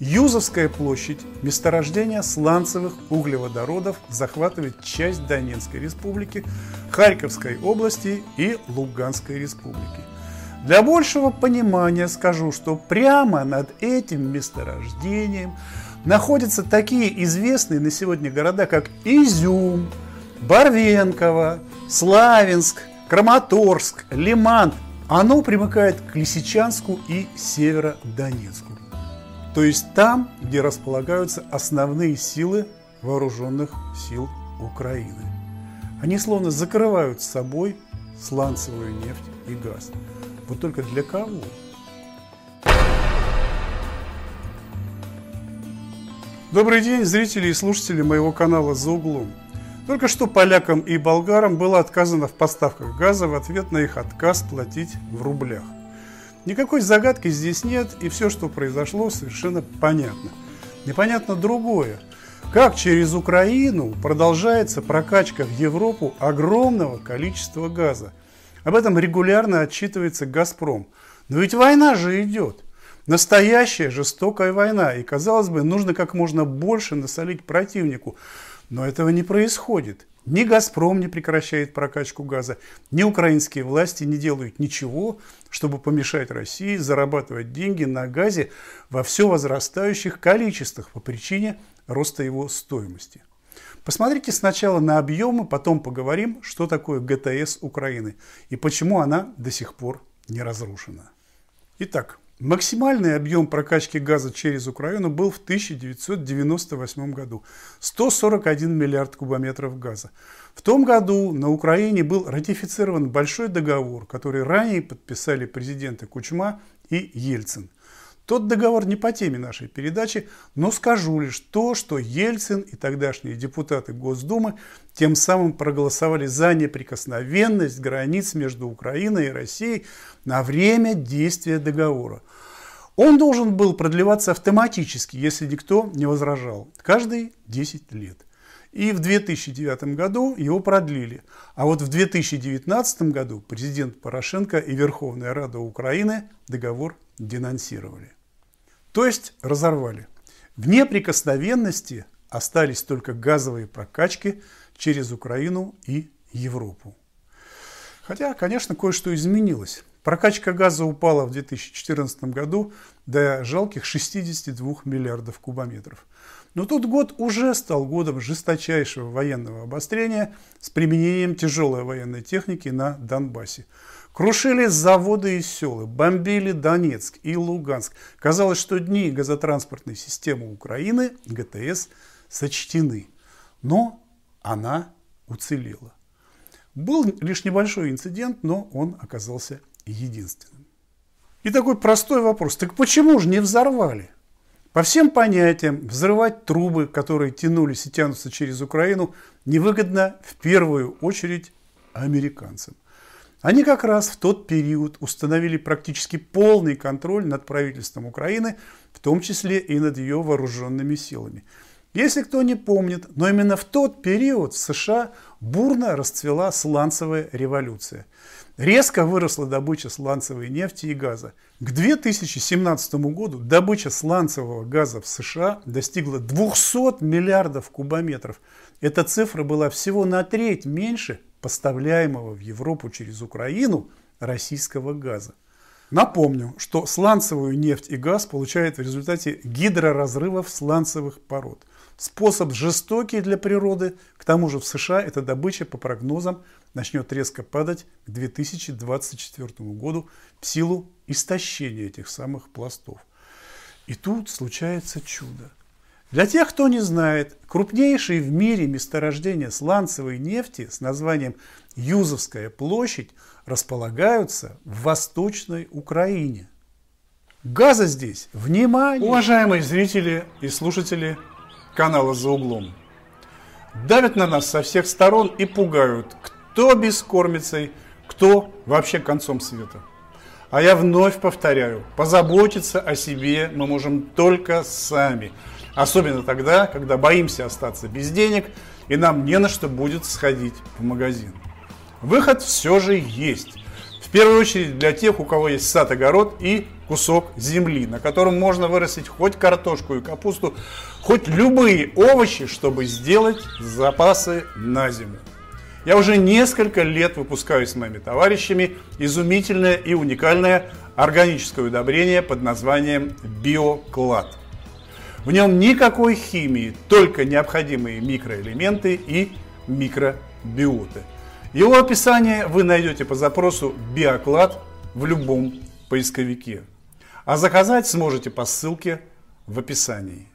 Юзовская площадь, месторождение сланцевых углеводородов, захватывает часть Донецкой республики, Харьковской области и Луганской республики. Для большего понимания скажу, что прямо над этим месторождением находятся такие известные на сегодня города, как Изюм, Барвенково, Славянск, Краматорск, Лиман. Оно примыкает к Лисичанску и Северодонецку. То есть там, где располагаются основные силы вооруженных сил Украины. Они словно закрывают с собой сланцевую нефть и газ. Вот только для кого? Добрый день, зрители и слушатели моего канала «За углом». Только что полякам и болгарам было отказано в поставках газа в ответ на их отказ платить в рублях. Никакой загадки здесь нет, и все, что произошло, совершенно понятно. Непонятно другое. Как через Украину продолжается прокачка в Европу огромного количества газа? Об этом регулярно отчитывается «Газпром». Но ведь война же идет. Настоящая жестокая война. И, казалось бы, нужно как можно больше насолить противнику. Но этого не происходит. Ни «Газпром» не прекращает прокачку газа, ни украинские власти не делают ничего, чтобы помешать России зарабатывать деньги на газе во все возрастающих количествах по причине роста его стоимости. Посмотрите сначала на объемы, потом поговорим, что такое ГТС Украины и почему она до сих пор не разрушена. Итак, Максимальный объем прокачки газа через Украину был в 1998 году – 141 миллиард кубометров газа. В том году на Украине был ратифицирован большой договор, который ранее подписали президенты Кучма и Ельцин. Тот договор не по теме нашей передачи, но скажу лишь то, что Ельцин и тогдашние депутаты Госдумы тем самым проголосовали за неприкосновенность границ между Украиной и Россией на время действия договора. Он должен был продлеваться автоматически, если никто не возражал, каждые 10 лет. И в 2009 году его продлили. А вот в 2019 году президент Порошенко и Верховная Рада Украины договор денонсировали. То есть разорвали. В неприкосновенности остались только газовые прокачки через Украину и Европу. Хотя, конечно, кое-что изменилось. Прокачка газа упала в 2014 году до жалких 62 миллиардов кубометров. Но тот год уже стал годом жесточайшего военного обострения с применением тяжелой военной техники на Донбассе. Крушили заводы и села, бомбили Донецк и Луганск. Казалось, что дни газотранспортной системы Украины, ГТС, сочтены. Но она уцелела. Был лишь небольшой инцидент, но он оказался единственным. И такой простой вопрос. Так почему же не взорвали? По всем понятиям, взрывать трубы, которые тянулись и тянутся через Украину, невыгодно в первую очередь американцам. Они как раз в тот период установили практически полный контроль над правительством Украины, в том числе и над ее вооруженными силами. Если кто не помнит, но именно в тот период в США бурно расцвела сланцевая революция. Резко выросла добыча сланцевой нефти и газа. К 2017 году добыча сланцевого газа в США достигла 200 миллиардов кубометров. Эта цифра была всего на треть меньше поставляемого в Европу через Украину российского газа. Напомню, что сланцевую нефть и газ получают в результате гидроразрывов сланцевых пород. Способ жестокий для природы, к тому же в США эта добыча по прогнозам начнет резко падать к 2024 году в силу истощения этих самых пластов. И тут случается чудо. Для тех, кто не знает, крупнейшие в мире месторождения сланцевой нефти с названием Юзовская площадь располагаются в Восточной Украине. Газа здесь, внимание! Уважаемые зрители и слушатели канала «За углом», давят на нас со всех сторон и пугают, кто бескормицей, кто вообще концом света. А я вновь повторяю, позаботиться о себе мы можем только сами. Особенно тогда, когда боимся остаться без денег и нам не на что будет сходить в магазин. Выход все же есть. В первую очередь для тех, у кого есть сад-огород и кусок земли, на котором можно вырастить хоть картошку и капусту, хоть любые овощи, чтобы сделать запасы на зиму. Я уже несколько лет выпускаю с моими товарищами изумительное и уникальное органическое удобрение под названием Биоклад. В нем никакой химии, только необходимые микроэлементы и микробиоты. Его описание вы найдете по запросу «Биоклад» в любом поисковике. А заказать сможете по ссылке в описании.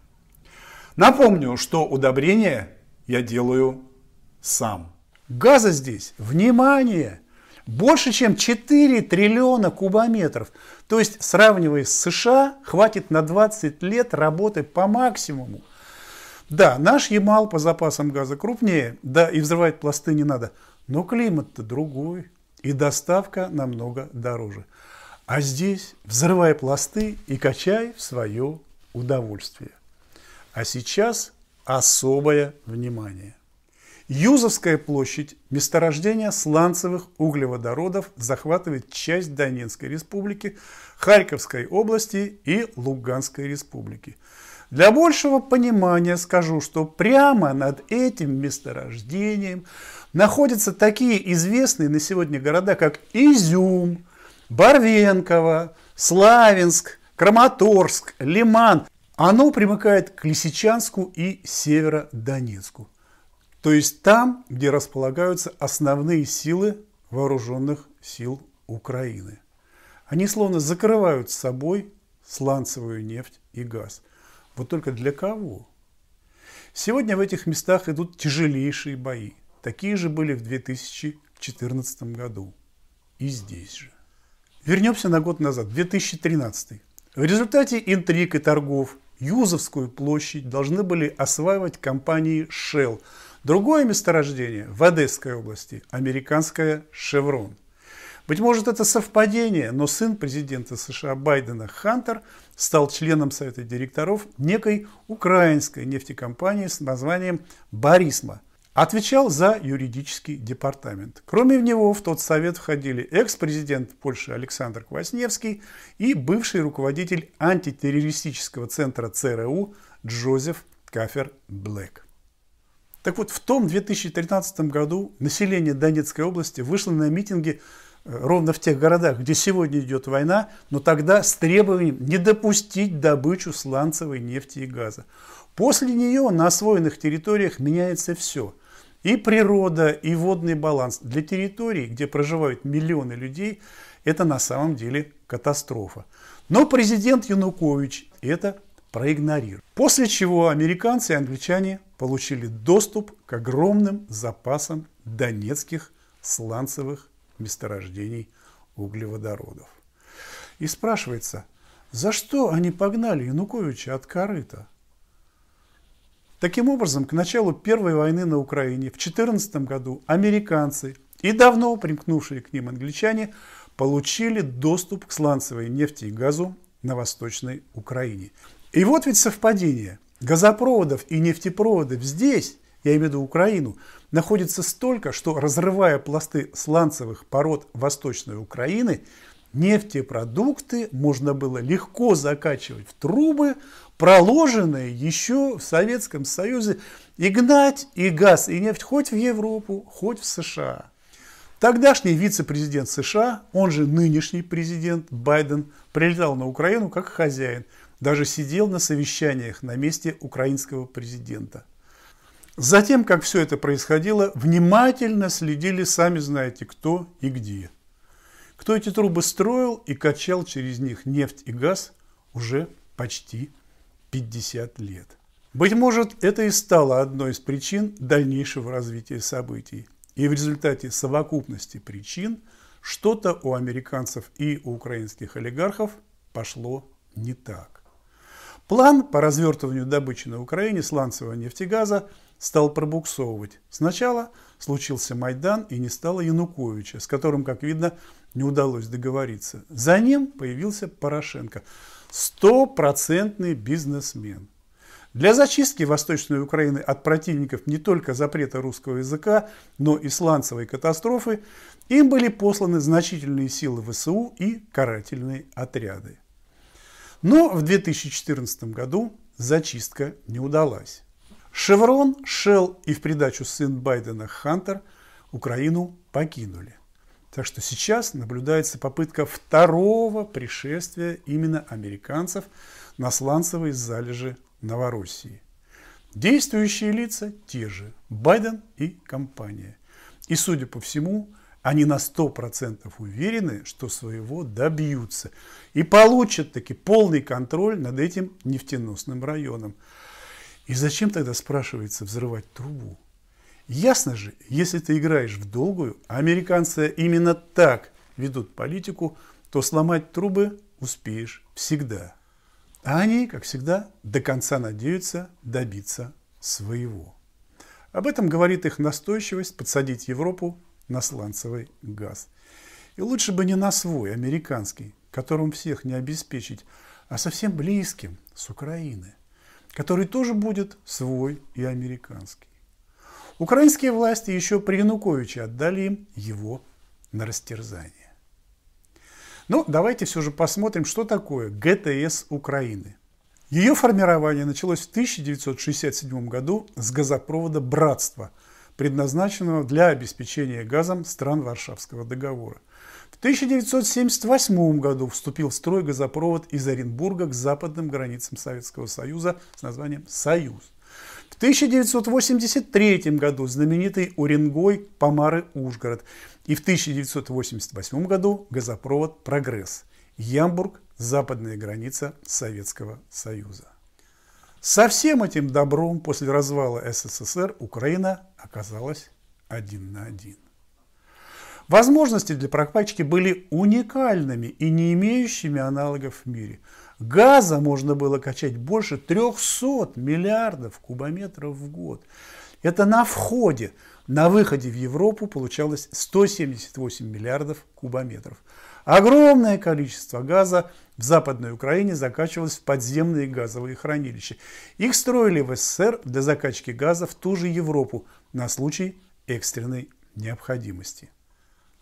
Напомню, что удобрение я делаю сам. Газа здесь, внимание, больше чем 4 триллиона кубометров. То есть, сравнивая с США, хватит на 20 лет работы по максимуму. Да, наш Ямал по запасам газа крупнее, да и взрывать пласты не надо, но климат-то другой, и доставка намного дороже. А здесь взрывай пласты и качай в свое удовольствие. А сейчас особое внимание. Юзовская площадь, месторождение сланцевых углеводородов, захватывает часть Донецкой республики, Харьковской области и Луганской республики. Для большего понимания скажу, что прямо над этим месторождением находятся такие известные на сегодня города, как Изюм, Барвенково, Славянск, Краматорск, Лиман. Оно примыкает к Лисичанску и Северодонецку. То есть там, где располагаются основные силы вооруженных сил Украины. Они словно закрывают с собой сланцевую нефть и газ. Вот только для кого? Сегодня в этих местах идут тяжелейшие бои. Такие же были в 2014 году. И здесь же. Вернемся на год назад, 2013. В результате интриг и торгов Юзовскую площадь должны были осваивать компании Shell. Другое месторождение в Одесской области – американская «Шеврон». Быть может, это совпадение, но сын президента США Байдена Хантер стал членом совета директоров некой украинской нефтекомпании с названием «Борисма», отвечал за юридический департамент. Кроме него в тот совет входили экс-президент Польши Александр Квасневский и бывший руководитель антитеррористического центра ЦРУ Джозеф Кафер Блэк. Так вот, в том 2013 году население Донецкой области вышло на митинги э, ровно в тех городах, где сегодня идет война, но тогда с требованием не допустить добычу сланцевой нефти и газа. После нее на освоенных территориях меняется все – и природа, и водный баланс для территорий, где проживают миллионы людей, это на самом деле катастрофа. Но президент Янукович это проигнорировал. После чего американцы и англичане получили доступ к огромным запасам донецких сланцевых месторождений углеводородов. И спрашивается, за что они погнали Януковича от корыта? Таким образом, к началу Первой войны на Украине в 2014 году американцы и давно примкнувшие к ним англичане получили доступ к сланцевой нефти и газу на Восточной Украине. И вот ведь совпадение. Газопроводов и нефтепроводов здесь, я имею в виду Украину, находится столько, что разрывая пласты сланцевых пород Восточной Украины, нефтепродукты можно было легко закачивать в трубы, проложенные еще в Советском Союзе, и гнать и газ, и нефть хоть в Европу, хоть в США. Тогдашний вице-президент США, он же нынешний президент Байден, прилетал на Украину как хозяин, даже сидел на совещаниях на месте украинского президента. Затем, как все это происходило, внимательно следили сами знаете кто и где. Кто эти трубы строил и качал через них нефть и газ уже почти 50 лет. Быть может, это и стало одной из причин дальнейшего развития событий. И в результате совокупности причин что-то у американцев и у украинских олигархов пошло не так. План по развертыванию добычи на Украине сланцевого нефтегаза стал пробуксовывать. Сначала случился Майдан и не стало Януковича, с которым, как видно, не удалось договориться. За ним появился Порошенко – стопроцентный бизнесмен. Для зачистки Восточной Украины от противников не только запрета русского языка, но и сланцевой катастрофы им были посланы значительные силы ВСУ и карательные отряды. Но в 2014 году зачистка не удалась. Шеврон, Шелл и в придачу сын Байдена Хантер Украину покинули. Так что сейчас наблюдается попытка второго пришествия именно американцев на сланцевые залежи Новороссии. Действующие лица те же – Байден и компания. И, судя по всему, они на 100% уверены, что своего добьются и получат таки полный контроль над этим нефтеносным районом. И зачем тогда, спрашивается, взрывать трубу? Ясно же, если ты играешь в долгую, а американцы именно так ведут политику, то сломать трубы успеешь всегда. А они, как всегда, до конца надеются добиться своего. Об этом говорит их настойчивость подсадить Европу на сланцевый газ. И лучше бы не на свой, американский, которым всех не обеспечить, а совсем близким, с Украины, который тоже будет свой и американский. Украинские власти еще при Януковиче отдали им его на растерзание. Но давайте все же посмотрим, что такое ГТС Украины. Ее формирование началось в 1967 году с газопровода «Братство», предназначенного для обеспечения газом стран Варшавского договора. В 1978 году вступил в строй газопровод из Оренбурга к западным границам Советского Союза с названием «Союз». В 1983 году знаменитый Уренгой Помары-Ужгород и в 1988 году газопровод «Прогресс» Ямбург, западная граница Советского Союза. Со всем этим добром после развала СССР Украина оказалась один на один. Возможности для прокачки были уникальными и не имеющими аналогов в мире – Газа можно было качать больше 300 миллиардов кубометров в год. Это на входе. На выходе в Европу получалось 178 миллиардов кубометров. Огромное количество газа в Западной Украине закачивалось в подземные газовые хранилища. Их строили в СССР для закачки газа в ту же Европу на случай экстренной необходимости.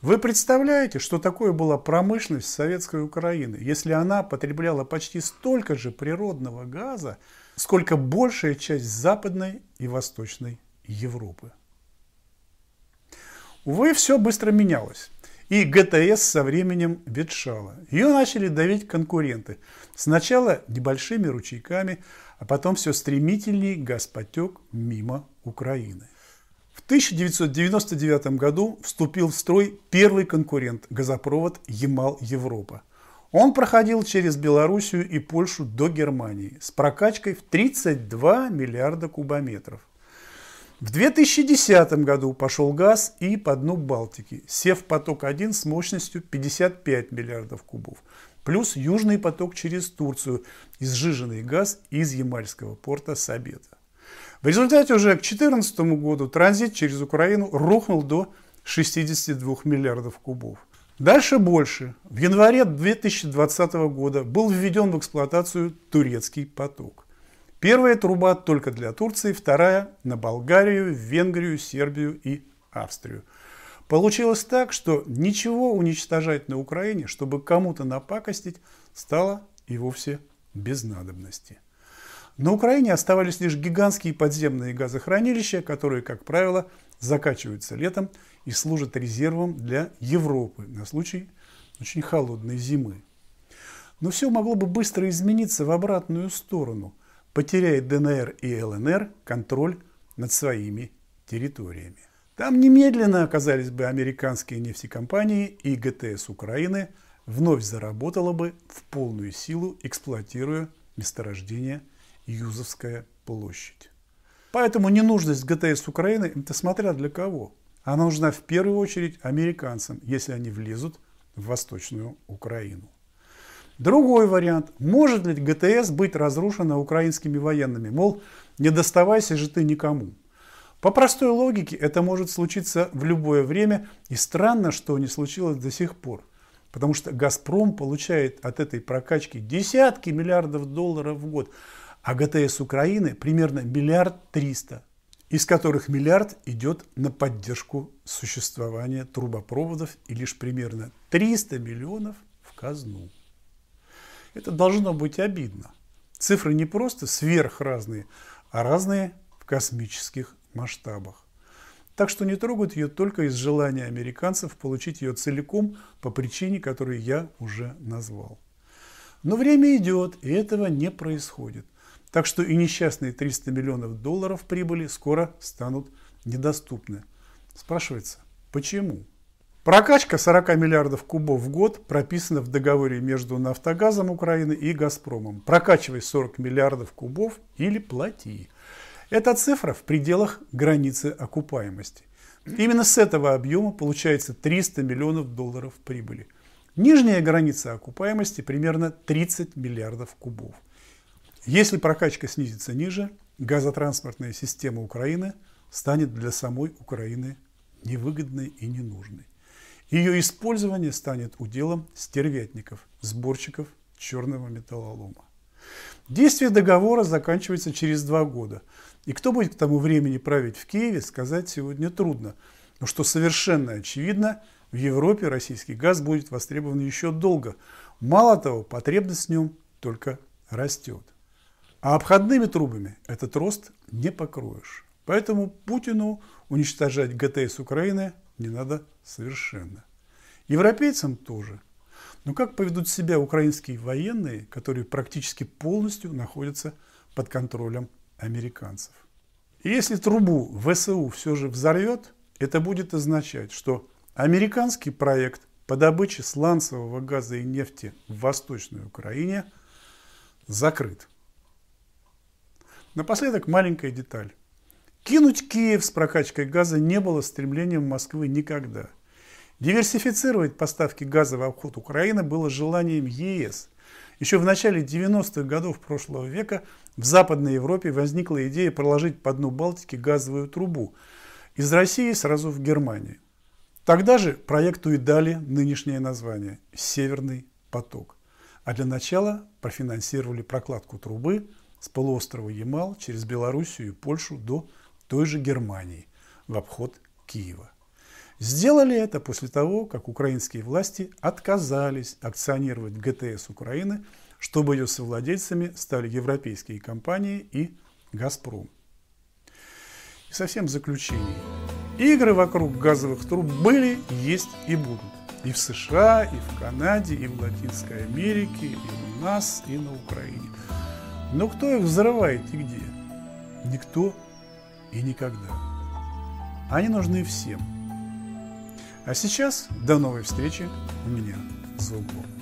Вы представляете, что такое была промышленность Советской Украины, если она потребляла почти столько же природного газа, сколько большая часть Западной и Восточной Европы? Увы, все быстро менялось. И ГТС со временем ветшала. Ее начали давить конкуренты. Сначала небольшими ручейками, а потом все стремительней газ потек мимо Украины. В 1999 году вступил в строй первый конкурент – газопровод Ямал-Европа. Он проходил через Белоруссию и Польшу до Германии с прокачкой в 32 миллиарда кубометров. В 2010 году пошел газ и по дну Балтики, сев поток-1 с мощностью 55 миллиардов кубов, плюс южный поток через Турцию, изжиженный газ из Ямальского порта Сабета. В результате уже к 2014 году транзит через Украину рухнул до 62 миллиардов кубов. Дальше больше. В январе 2020 года был введен в эксплуатацию турецкий поток. Первая труба только для Турции, вторая на Болгарию, Венгрию, Сербию и Австрию. Получилось так, что ничего уничтожать на Украине, чтобы кому-то напакостить, стало и вовсе без надобности. На Украине оставались лишь гигантские подземные газохранилища, которые, как правило, закачиваются летом и служат резервом для Европы на случай очень холодной зимы. Но все могло бы быстро измениться в обратную сторону, потеряя ДНР и ЛНР контроль над своими территориями. Там немедленно оказались бы американские нефтекомпании и ГТС Украины вновь заработала бы в полную силу, эксплуатируя месторождения Юзовская площадь. Поэтому ненужность ГТС Украины – это смотря для кого. Она нужна в первую очередь американцам, если они влезут в Восточную Украину. Другой вариант. Может ли ГТС быть разрушена украинскими военными? Мол, не доставайся же ты никому. По простой логике это может случиться в любое время, и странно, что не случилось до сих пор. Потому что «Газпром» получает от этой прокачки десятки миллиардов долларов в год. А ГТС Украины примерно миллиард триста, из которых миллиард идет на поддержку существования трубопроводов и лишь примерно 300 миллионов в казну. Это должно быть обидно. Цифры не просто сверхразные, а разные в космических масштабах. Так что не трогают ее только из желания американцев получить ее целиком по причине, которую я уже назвал. Но время идет, и этого не происходит. Так что и несчастные 300 миллионов долларов прибыли скоро станут недоступны. Спрашивается, почему? Прокачка 40 миллиардов кубов в год прописана в договоре между «Нафтогазом» Украины и «Газпромом». Прокачивай 40 миллиардов кубов или плати. Эта цифра в пределах границы окупаемости. Именно с этого объема получается 300 миллионов долларов прибыли. Нижняя граница окупаемости примерно 30 миллиардов кубов. Если прокачка снизится ниже, газотранспортная система Украины станет для самой Украины невыгодной и ненужной. Ее использование станет уделом стервятников, сборщиков черного металлолома. Действие договора заканчивается через два года. И кто будет к тому времени править в Киеве, сказать сегодня трудно. Но что совершенно очевидно, в Европе российский газ будет востребован еще долго. Мало того, потребность в нем только растет. А обходными трубами этот рост не покроешь. Поэтому Путину уничтожать ГТС Украины не надо совершенно. Европейцам тоже. Но как поведут себя украинские военные, которые практически полностью находятся под контролем американцев? И если трубу ВСУ все же взорвет, это будет означать, что американский проект по добыче сланцевого газа и нефти в Восточной Украине закрыт. Напоследок маленькая деталь. Кинуть Киев с прокачкой газа не было стремлением Москвы никогда. Диверсифицировать поставки газа в обход Украины было желанием ЕС. Еще в начале 90-х годов прошлого века в Западной Европе возникла идея проложить по дну Балтики газовую трубу из России сразу в Германию. Тогда же проекту и дали нынешнее название – «Северный поток». А для начала профинансировали прокладку трубы с полуострова Ямал через Белоруссию и Польшу до той же Германии в обход Киева. Сделали это после того, как украинские власти отказались акционировать ГТС Украины, чтобы ее совладельцами стали европейские компании и «Газпром». И совсем в заключение. Игры вокруг газовых труб были, есть и будут. И в США, и в Канаде, и в Латинской Америке, и у нас, и на Украине. Но кто их взрывает и где? Никто и никогда. Они нужны всем. А сейчас до новой встречи у меня за углом.